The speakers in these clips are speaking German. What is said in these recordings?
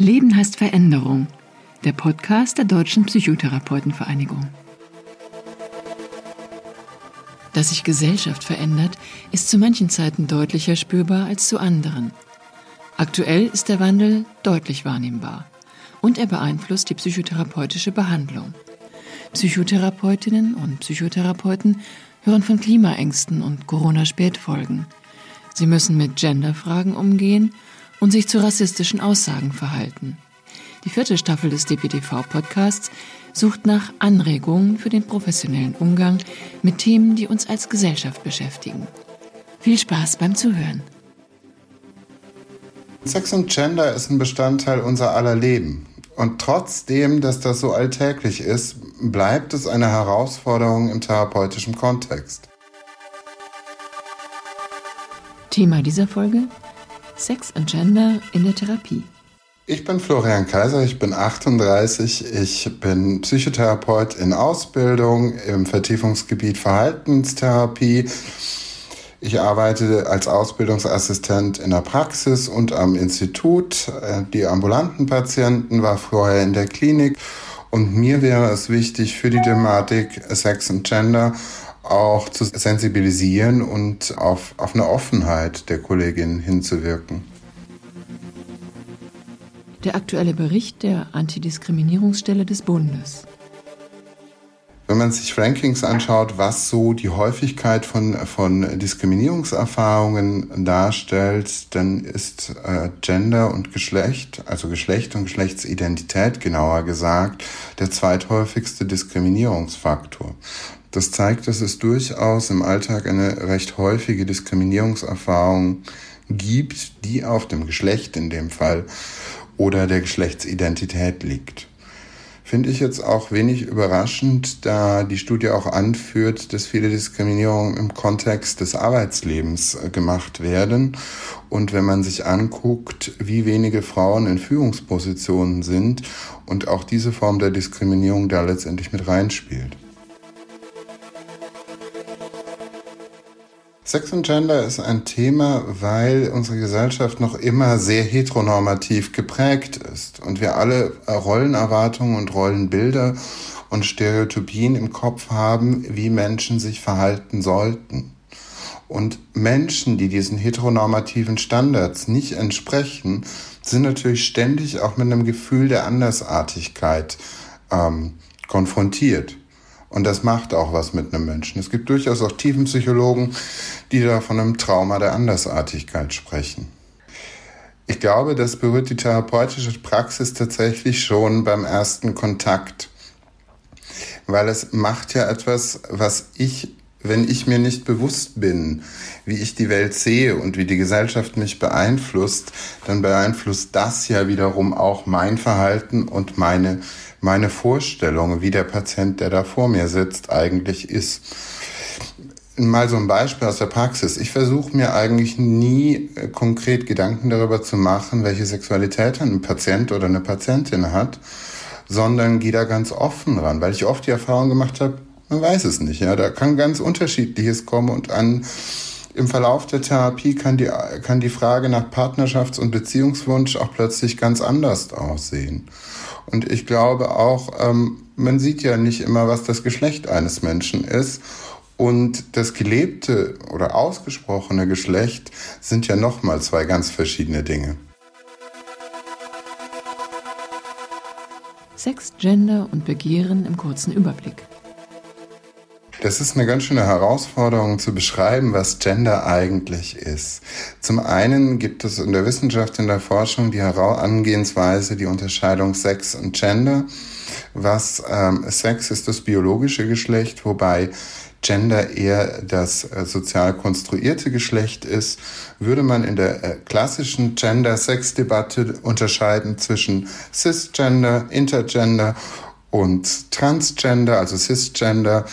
Leben heißt Veränderung, der Podcast der Deutschen Psychotherapeutenvereinigung. Dass sich Gesellschaft verändert, ist zu manchen Zeiten deutlicher spürbar als zu anderen. Aktuell ist der Wandel deutlich wahrnehmbar und er beeinflusst die psychotherapeutische Behandlung. Psychotherapeutinnen und Psychotherapeuten hören von Klimaängsten und Corona-Spätfolgen. Sie müssen mit Genderfragen umgehen und sich zu rassistischen Aussagen verhalten. Die vierte Staffel des DPTV-Podcasts sucht nach Anregungen für den professionellen Umgang mit Themen, die uns als Gesellschaft beschäftigen. Viel Spaß beim Zuhören. Sex und Gender ist ein Bestandteil unser aller Leben. Und trotzdem, dass das so alltäglich ist, bleibt es eine Herausforderung im therapeutischen Kontext. Thema dieser Folge Sex und Gender in der Therapie. Ich bin Florian Kaiser, ich bin 38, ich bin Psychotherapeut in Ausbildung im Vertiefungsgebiet Verhaltenstherapie. Ich arbeite als Ausbildungsassistent in der Praxis und am Institut. Die ambulanten Patienten war vorher in der Klinik und mir wäre es wichtig für die Thematik Sex und Gender auch zu sensibilisieren und auf, auf eine Offenheit der Kollegin hinzuwirken. Der aktuelle Bericht der Antidiskriminierungsstelle des Bundes. Wenn man sich Rankings anschaut, was so die Häufigkeit von, von Diskriminierungserfahrungen darstellt, dann ist äh, Gender und Geschlecht, also Geschlecht und Geschlechtsidentität genauer gesagt, der zweithäufigste Diskriminierungsfaktor. Das zeigt, dass es durchaus im Alltag eine recht häufige Diskriminierungserfahrung gibt, die auf dem Geschlecht in dem Fall oder der Geschlechtsidentität liegt. Finde ich jetzt auch wenig überraschend, da die Studie auch anführt, dass viele Diskriminierungen im Kontext des Arbeitslebens äh, gemacht werden. Und wenn man sich anguckt, wie wenige Frauen in Führungspositionen sind und auch diese Form der Diskriminierung da letztendlich mit reinspielt. Sex und Gender ist ein Thema, weil unsere Gesellschaft noch immer sehr heteronormativ geprägt ist und wir alle Rollenerwartungen und Rollenbilder und Stereotypien im Kopf haben, wie Menschen sich verhalten sollten. Und Menschen, die diesen heteronormativen Standards nicht entsprechen, sind natürlich ständig auch mit einem Gefühl der Andersartigkeit ähm, konfrontiert. Und das macht auch was mit einem Menschen. Es gibt durchaus auch Tiefenpsychologen, die da von einem Trauma der Andersartigkeit sprechen. Ich glaube, das berührt die therapeutische Praxis tatsächlich schon beim ersten Kontakt. Weil es macht ja etwas, was ich, wenn ich mir nicht bewusst bin, wie ich die Welt sehe und wie die Gesellschaft mich beeinflusst, dann beeinflusst das ja wiederum auch mein Verhalten und meine meine Vorstellung, wie der Patient, der da vor mir sitzt, eigentlich ist. Mal so ein Beispiel aus der Praxis. Ich versuche mir eigentlich nie äh, konkret Gedanken darüber zu machen, welche Sexualität ein Patient oder eine Patientin hat, sondern gehe da ganz offen ran, weil ich oft die Erfahrung gemacht habe, man weiß es nicht. Ja, da kann ganz unterschiedliches kommen und an im Verlauf der Therapie kann die, kann die Frage nach Partnerschafts- und Beziehungswunsch auch plötzlich ganz anders aussehen. Und ich glaube auch, ähm, man sieht ja nicht immer, was das Geschlecht eines Menschen ist. Und das gelebte oder ausgesprochene Geschlecht sind ja nochmal zwei ganz verschiedene Dinge. Sex, Gender und Begehren im kurzen Überblick. Das ist eine ganz schöne Herausforderung zu beschreiben, was Gender eigentlich ist. Zum einen gibt es in der Wissenschaft, in der Forschung die Angehensweise, die Unterscheidung Sex und Gender. Was ähm, Sex ist das biologische Geschlecht, wobei Gender eher das äh, sozial konstruierte Geschlecht ist, würde man in der äh, klassischen Gender-Sex-Debatte unterscheiden zwischen Cisgender, Intergender und Transgender, also Cisgender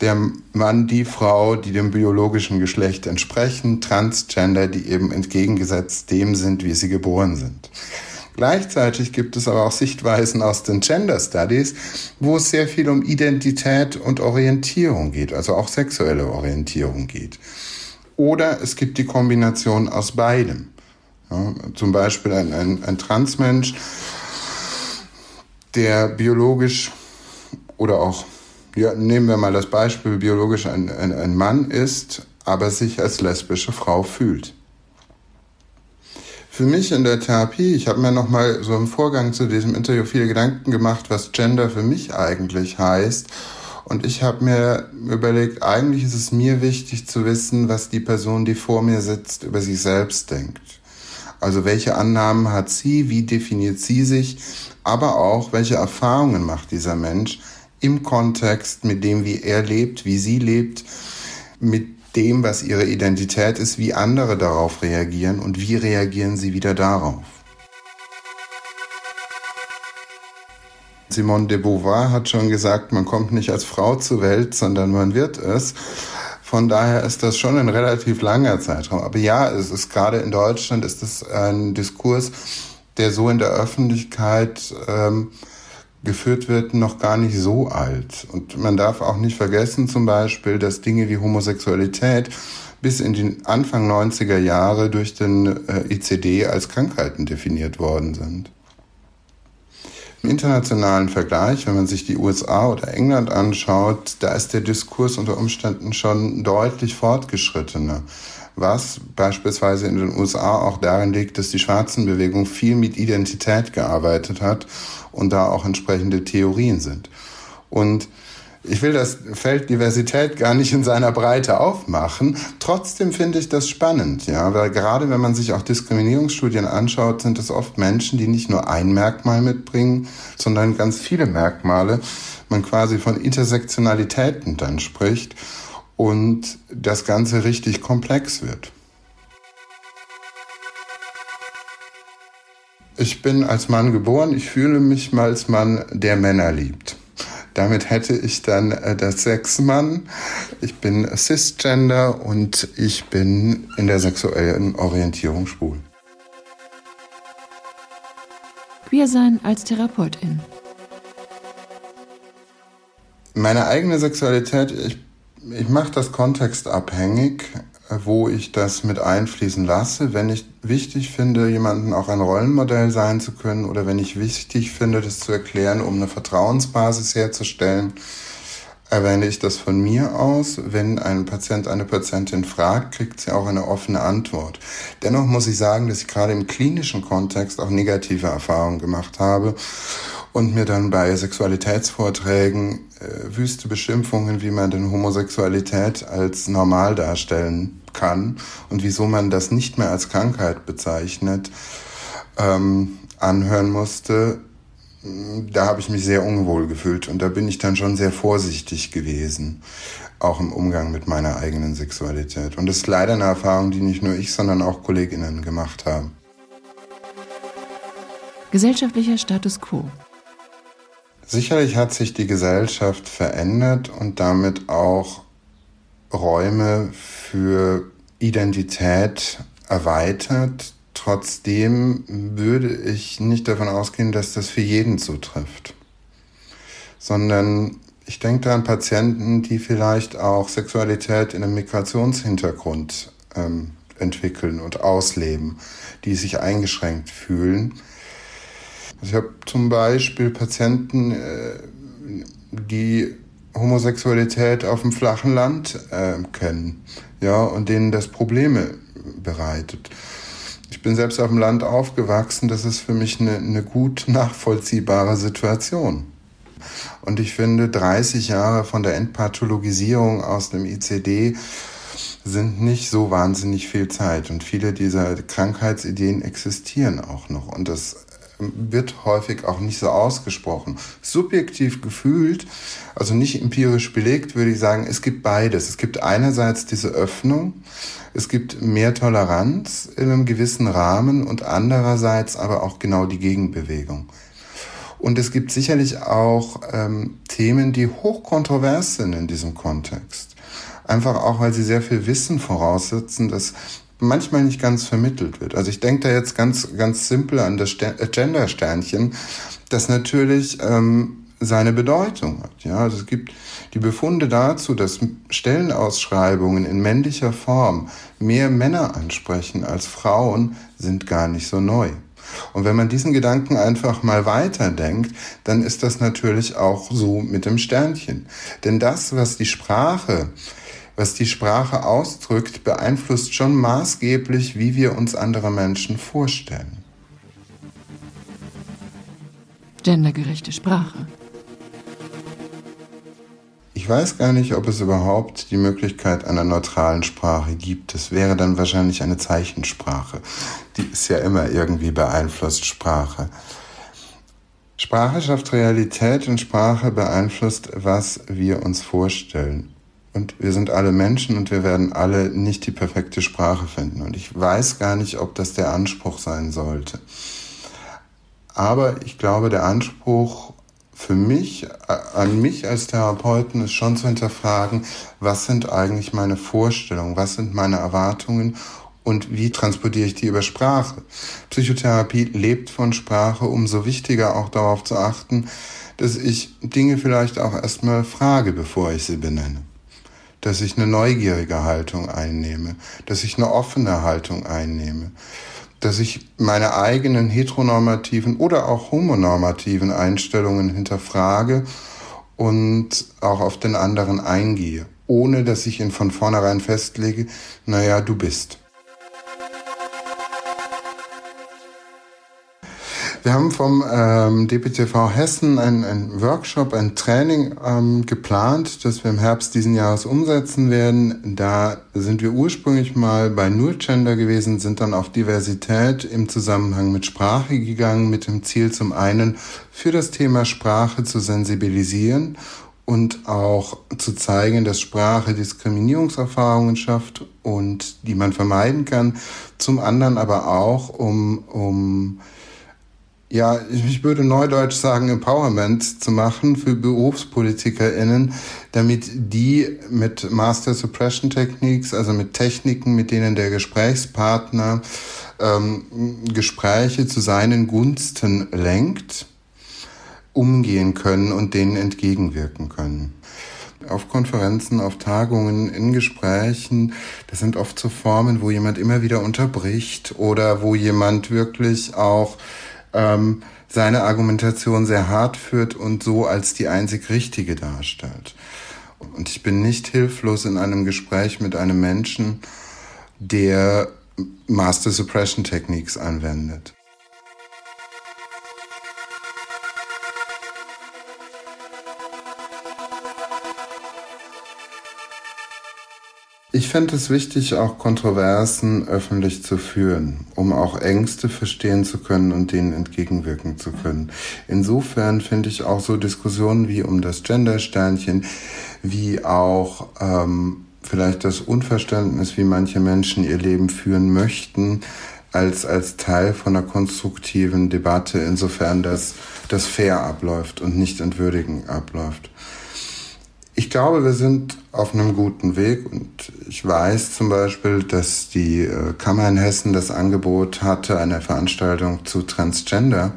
der Mann, die Frau, die dem biologischen Geschlecht entsprechen, Transgender, die eben entgegengesetzt dem sind, wie sie geboren sind. Gleichzeitig gibt es aber auch Sichtweisen aus den Gender Studies, wo es sehr viel um Identität und Orientierung geht, also auch sexuelle Orientierung geht. Oder es gibt die Kombination aus beidem. Ja, zum Beispiel ein, ein, ein Transmensch, der biologisch oder auch, ja, nehmen wir mal das Beispiel, biologisch ein, ein, ein Mann ist, aber sich als lesbische Frau fühlt. Für mich in der Therapie, ich habe mir noch mal so im Vorgang zu diesem Interview viele Gedanken gemacht, was Gender für mich eigentlich heißt. Und ich habe mir überlegt, eigentlich ist es mir wichtig zu wissen, was die Person, die vor mir sitzt, über sich selbst denkt. Also welche Annahmen hat sie, wie definiert sie sich, aber auch welche Erfahrungen macht dieser Mensch im Kontext mit dem, wie er lebt, wie sie lebt, mit dem, was ihre Identität ist, wie andere darauf reagieren und wie reagieren sie wieder darauf. Simone de Beauvoir hat schon gesagt, man kommt nicht als Frau zur Welt, sondern man wird es. Von daher ist das schon ein relativ langer Zeitraum. Aber ja, es ist gerade in Deutschland ist es ein Diskurs, der so in der Öffentlichkeit ähm, geführt wird, noch gar nicht so alt. Und man darf auch nicht vergessen zum Beispiel, dass Dinge wie Homosexualität bis in den Anfang 90er Jahre durch den äh, ICD als Krankheiten definiert worden sind. Im internationalen Vergleich, wenn man sich die USA oder England anschaut, da ist der Diskurs unter Umständen schon deutlich fortgeschrittener was beispielsweise in den USA auch darin liegt, dass die Schwarzenbewegung viel mit Identität gearbeitet hat und da auch entsprechende Theorien sind. Und ich will das Feld Diversität gar nicht in seiner Breite aufmachen. Trotzdem finde ich das spannend, ja, weil gerade wenn man sich auch Diskriminierungsstudien anschaut, sind es oft Menschen, die nicht nur ein Merkmal mitbringen, sondern ganz viele Merkmale. Man quasi von Intersektionalitäten dann spricht und das Ganze richtig komplex wird. Ich bin als Mann geboren, ich fühle mich mal als Mann, der Männer liebt. Damit hätte ich dann äh, das Sexmann. Ich bin cisgender und ich bin in der sexuellen Orientierung schwul. Queersein als Therapeutin. Meine eigene Sexualität, ich ich mache das kontextabhängig, wo ich das mit einfließen lasse. Wenn ich wichtig finde, jemanden auch ein Rollenmodell sein zu können oder wenn ich wichtig finde, das zu erklären, um eine Vertrauensbasis herzustellen, erwähne ich das von mir aus. Wenn ein Patient eine Patientin fragt, kriegt sie auch eine offene Antwort. Dennoch muss ich sagen, dass ich gerade im klinischen Kontext auch negative Erfahrungen gemacht habe und mir dann bei Sexualitätsvorträgen äh, wüste Beschimpfungen, wie man denn Homosexualität als normal darstellen kann und wieso man das nicht mehr als Krankheit bezeichnet, ähm, anhören musste. Da habe ich mich sehr unwohl gefühlt und da bin ich dann schon sehr vorsichtig gewesen, auch im Umgang mit meiner eigenen Sexualität. Und das ist leider eine Erfahrung, die nicht nur ich, sondern auch Kolleginnen gemacht haben. Gesellschaftlicher Status quo. Sicherlich hat sich die Gesellschaft verändert und damit auch Räume für Identität erweitert. Trotzdem würde ich nicht davon ausgehen, dass das für jeden zutrifft, sondern ich denke da an Patienten, die vielleicht auch Sexualität in einem Migrationshintergrund ähm, entwickeln und ausleben, die sich eingeschränkt fühlen ich habe zum Beispiel Patienten, äh, die Homosexualität auf dem flachen Land äh, kennen, ja, und denen das Probleme bereitet. Ich bin selbst auf dem Land aufgewachsen, das ist für mich eine, eine gut nachvollziehbare Situation. Und ich finde, 30 Jahre von der Entpathologisierung aus dem ICD sind nicht so wahnsinnig viel Zeit. Und viele dieser Krankheitsideen existieren auch noch. Und das wird häufig auch nicht so ausgesprochen. Subjektiv gefühlt, also nicht empirisch belegt, würde ich sagen, es gibt beides. Es gibt einerseits diese Öffnung, es gibt mehr Toleranz in einem gewissen Rahmen und andererseits aber auch genau die Gegenbewegung. Und es gibt sicherlich auch ähm, Themen, die hochkontrovers sind in diesem Kontext. Einfach auch, weil sie sehr viel Wissen voraussetzen, das manchmal nicht ganz vermittelt wird. Also ich denke da jetzt ganz, ganz simpel an das äh, Gender-Sternchen, das natürlich ähm, seine Bedeutung hat. Ja, also es gibt die Befunde dazu, dass Stellenausschreibungen in männlicher Form mehr Männer ansprechen als Frauen, sind gar nicht so neu. Und wenn man diesen Gedanken einfach mal weiterdenkt, dann ist das natürlich auch so mit dem Sternchen. Denn das, was die Sprache, was die Sprache ausdrückt, beeinflusst schon maßgeblich, wie wir uns andere Menschen vorstellen. Gendergerechte Sprache. Ich weiß gar nicht, ob es überhaupt die Möglichkeit einer neutralen Sprache gibt. Es wäre dann wahrscheinlich eine Zeichensprache. Die ist ja immer irgendwie beeinflusst, Sprache. Sprache schafft Realität und Sprache beeinflusst, was wir uns vorstellen. Und wir sind alle Menschen und wir werden alle nicht die perfekte Sprache finden. Und ich weiß gar nicht, ob das der Anspruch sein sollte. Aber ich glaube, der Anspruch für mich, an mich als Therapeuten ist schon zu hinterfragen, was sind eigentlich meine Vorstellungen, was sind meine Erwartungen und wie transportiere ich die über Sprache. Psychotherapie lebt von Sprache, umso wichtiger auch darauf zu achten, dass ich Dinge vielleicht auch erstmal frage, bevor ich sie benenne. Dass ich eine neugierige Haltung einnehme, dass ich eine offene Haltung einnehme dass ich meine eigenen heteronormativen oder auch homonormativen Einstellungen hinterfrage und auch auf den anderen eingehe, ohne dass ich ihn von vornherein festlege, naja, du bist. Wir haben vom ähm, DPTV Hessen einen Workshop, ein Training ähm, geplant, das wir im Herbst diesen Jahres umsetzen werden. Da sind wir ursprünglich mal bei Null Gender gewesen, sind dann auf Diversität im Zusammenhang mit Sprache gegangen, mit dem Ziel zum einen für das Thema Sprache zu sensibilisieren und auch zu zeigen, dass Sprache Diskriminierungserfahrungen schafft und die man vermeiden kann. Zum anderen aber auch, um, um ja, ich würde neudeutsch sagen, Empowerment zu machen für BerufspolitikerInnen, damit die mit Master Suppression Techniques, also mit Techniken, mit denen der Gesprächspartner ähm, Gespräche zu seinen Gunsten lenkt, umgehen können und denen entgegenwirken können auf Konferenzen, auf Tagungen, in Gesprächen. Das sind oft so Formen, wo jemand immer wieder unterbricht oder wo jemand wirklich auch ähm, seine Argumentation sehr hart führt und so als die einzig richtige darstellt. Und ich bin nicht hilflos in einem Gespräch mit einem Menschen, der Master Suppression Techniques anwendet. Ich fände es wichtig, auch Kontroversen öffentlich zu führen, um auch Ängste verstehen zu können und denen entgegenwirken zu können. Insofern finde ich auch so Diskussionen wie um das Gender-Sternchen, wie auch ähm, vielleicht das Unverständnis, wie manche Menschen ihr Leben führen möchten, als, als Teil von einer konstruktiven Debatte, insofern das, das fair abläuft und nicht entwürdigend abläuft. Ich glaube, wir sind auf einem guten Weg und ich weiß zum Beispiel, dass die äh, Kammer in Hessen das Angebot hatte, eine Veranstaltung zu Transgender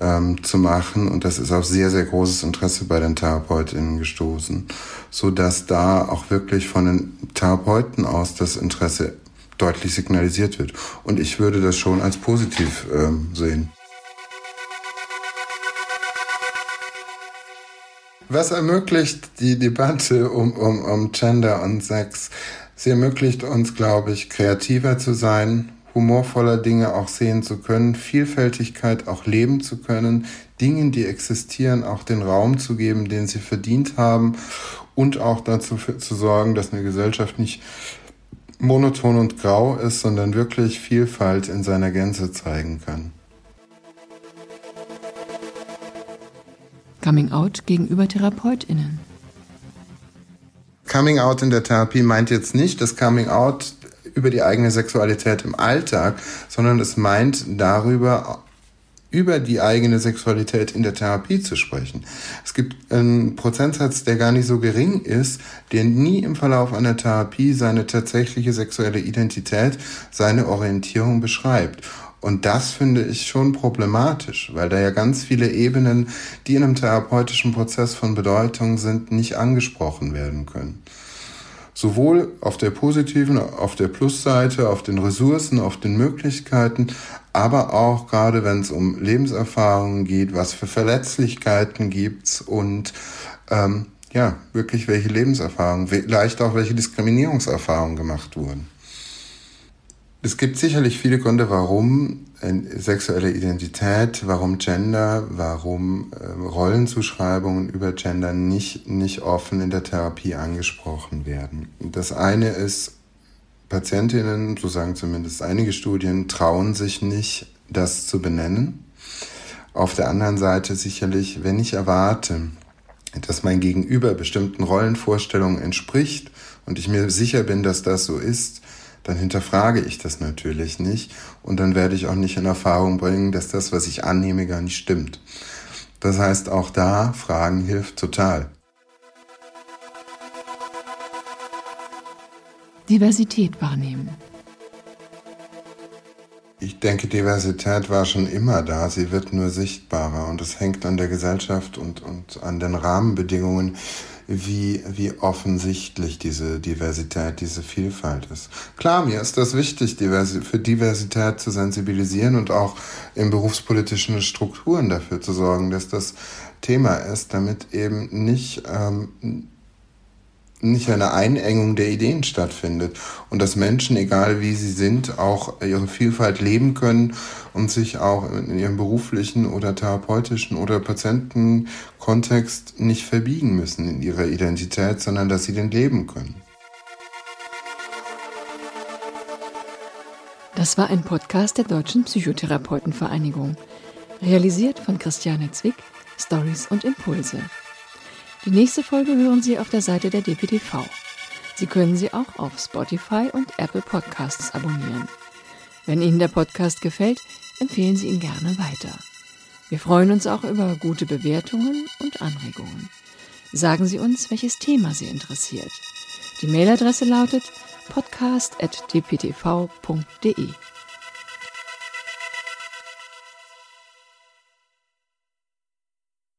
ähm, zu machen und das ist auf sehr, sehr großes Interesse bei den TherapeutInnen gestoßen, so dass da auch wirklich von den Therapeuten aus das Interesse deutlich signalisiert wird. Und ich würde das schon als positiv ähm, sehen. Was ermöglicht die Debatte um, um, um Gender und Sex? Sie ermöglicht uns, glaube ich, kreativer zu sein, humorvoller Dinge auch sehen zu können, Vielfältigkeit auch leben zu können, Dingen, die existieren, auch den Raum zu geben, den sie verdient haben und auch dazu für, zu sorgen, dass eine Gesellschaft nicht monoton und grau ist, sondern wirklich Vielfalt in seiner Gänze zeigen kann. Coming Out gegenüber TherapeutInnen. Coming Out in der Therapie meint jetzt nicht das Coming Out über die eigene Sexualität im Alltag, sondern es meint darüber, über die eigene Sexualität in der Therapie zu sprechen. Es gibt einen Prozentsatz, der gar nicht so gering ist, der nie im Verlauf einer Therapie seine tatsächliche sexuelle Identität, seine Orientierung beschreibt. Und das finde ich schon problematisch, weil da ja ganz viele Ebenen, die in einem therapeutischen Prozess von Bedeutung sind, nicht angesprochen werden können. Sowohl auf der positiven, auf der Plusseite, auf den Ressourcen, auf den Möglichkeiten, aber auch gerade wenn es um Lebenserfahrungen geht, was für Verletzlichkeiten gibt's und ähm, ja, wirklich welche Lebenserfahrungen, vielleicht auch welche Diskriminierungserfahrungen gemacht wurden. Es gibt sicherlich viele Gründe, warum äh, sexuelle Identität, warum Gender, warum äh, Rollenzuschreibungen über Gender nicht, nicht offen in der Therapie angesprochen werden. Das eine ist, Patientinnen, so sagen zumindest einige Studien, trauen sich nicht, das zu benennen. Auf der anderen Seite sicherlich, wenn ich erwarte, dass mein Gegenüber bestimmten Rollenvorstellungen entspricht und ich mir sicher bin, dass das so ist, dann hinterfrage ich das natürlich nicht und dann werde ich auch nicht in Erfahrung bringen, dass das, was ich annehme, gar nicht stimmt. Das heißt, auch da Fragen hilft total. Diversität wahrnehmen. Ich denke, Diversität war schon immer da, sie wird nur sichtbarer und es hängt an der Gesellschaft und, und an den Rahmenbedingungen, wie, wie offensichtlich diese Diversität, diese Vielfalt ist. Klar, mir ist das wichtig, für Diversität zu sensibilisieren und auch in berufspolitischen Strukturen dafür zu sorgen, dass das Thema ist, damit eben nicht ähm, nicht eine Einengung der Ideen stattfindet und dass Menschen, egal wie sie sind, auch ihre Vielfalt leben können und sich auch in ihrem beruflichen oder therapeutischen oder Patientenkontext nicht verbiegen müssen in ihrer Identität, sondern dass sie den leben können. Das war ein Podcast der Deutschen Psychotherapeutenvereinigung, realisiert von Christiane Zwick, Stories und Impulse. Die nächste Folge hören Sie auf der Seite der DPTV. Sie können sie auch auf Spotify und Apple Podcasts abonnieren. Wenn Ihnen der Podcast gefällt, empfehlen Sie ihn gerne weiter. Wir freuen uns auch über gute Bewertungen und Anregungen. Sagen Sie uns, welches Thema Sie interessiert. Die Mailadresse lautet podcast.dptv.de.